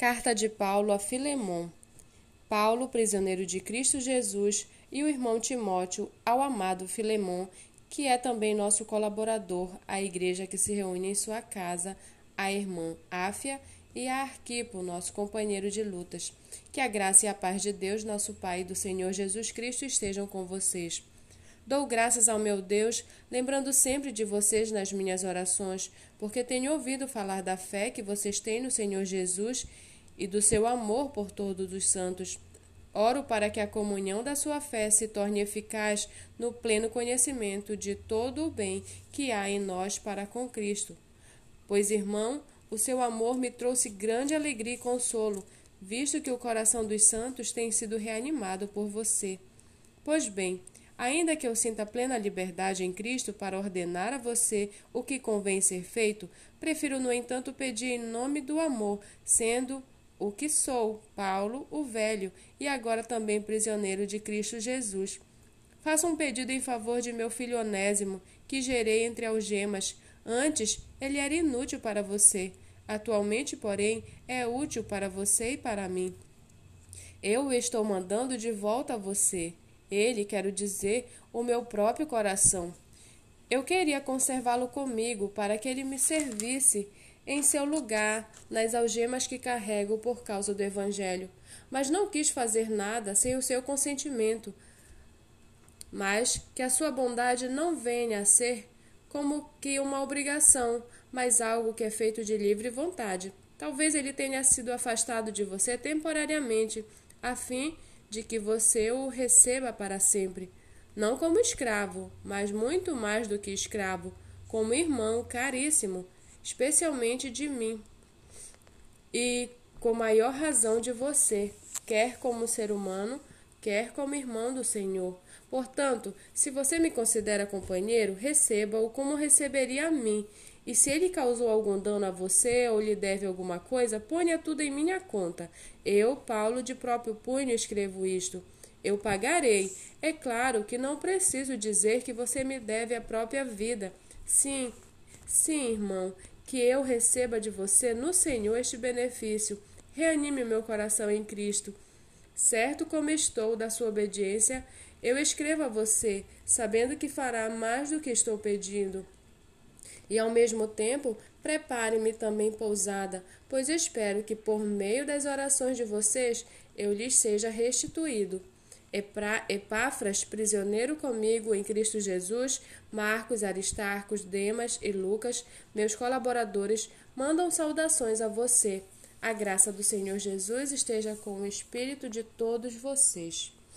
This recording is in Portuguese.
Carta de Paulo a Filemon. Paulo, prisioneiro de Cristo Jesus, e o irmão Timóteo ao amado Filemon, que é também nosso colaborador, a igreja que se reúne em sua casa, a irmã Áfia e a Arquipo, nosso companheiro de lutas. Que a graça e a paz de Deus, nosso Pai e do Senhor Jesus Cristo estejam com vocês. Dou graças ao meu Deus, lembrando sempre de vocês nas minhas orações, porque tenho ouvido falar da fé que vocês têm no Senhor Jesus e do seu amor por todos os santos. Oro para que a comunhão da sua fé se torne eficaz no pleno conhecimento de todo o bem que há em nós para com Cristo. Pois, irmão, o seu amor me trouxe grande alegria e consolo, visto que o coração dos santos tem sido reanimado por você. Pois bem, ainda que eu sinta plena liberdade em Cristo para ordenar a você o que convém ser feito, prefiro, no entanto, pedir em nome do amor, sendo o que sou, Paulo, o velho, e agora também prisioneiro de Cristo Jesus. Faço um pedido em favor de meu filho Onésimo, que gerei entre algemas. Antes, ele era inútil para você. Atualmente, porém, é útil para você e para mim. Eu o estou mandando de volta a você. Ele, quero dizer, o meu próprio coração. Eu queria conservá-lo comigo para que ele me servisse em seu lugar nas algemas que carrego por causa do Evangelho, mas não quis fazer nada sem o seu consentimento. Mas que a sua bondade não venha a ser como que uma obrigação, mas algo que é feito de livre vontade. Talvez ele tenha sido afastado de você temporariamente, a fim de que você o receba para sempre, não como escravo, mas muito mais do que escravo, como irmão caríssimo especialmente de mim, e com maior razão de você, quer como ser humano, quer como irmão do Senhor. Portanto, se você me considera companheiro, receba-o como receberia a mim. E se ele causou algum dano a você ou lhe deve alguma coisa, ponha tudo em minha conta. Eu, Paulo, de próprio punho, escrevo isto. Eu pagarei. É claro que não preciso dizer que você me deve a própria vida. Sim, sim, irmão, que eu receba de você no Senhor este benefício. Reanime meu coração em Cristo. Certo como estou da sua obediência, eu escrevo a você, sabendo que fará mais do que estou pedindo. E ao mesmo tempo, prepare-me também pousada, pois espero que por meio das orações de vocês eu lhes seja restituído. Epáfras, prisioneiro comigo em Cristo Jesus, Marcos, Aristarcos, Demas e Lucas, meus colaboradores, mandam saudações a você. A graça do Senhor Jesus esteja com o espírito de todos vocês.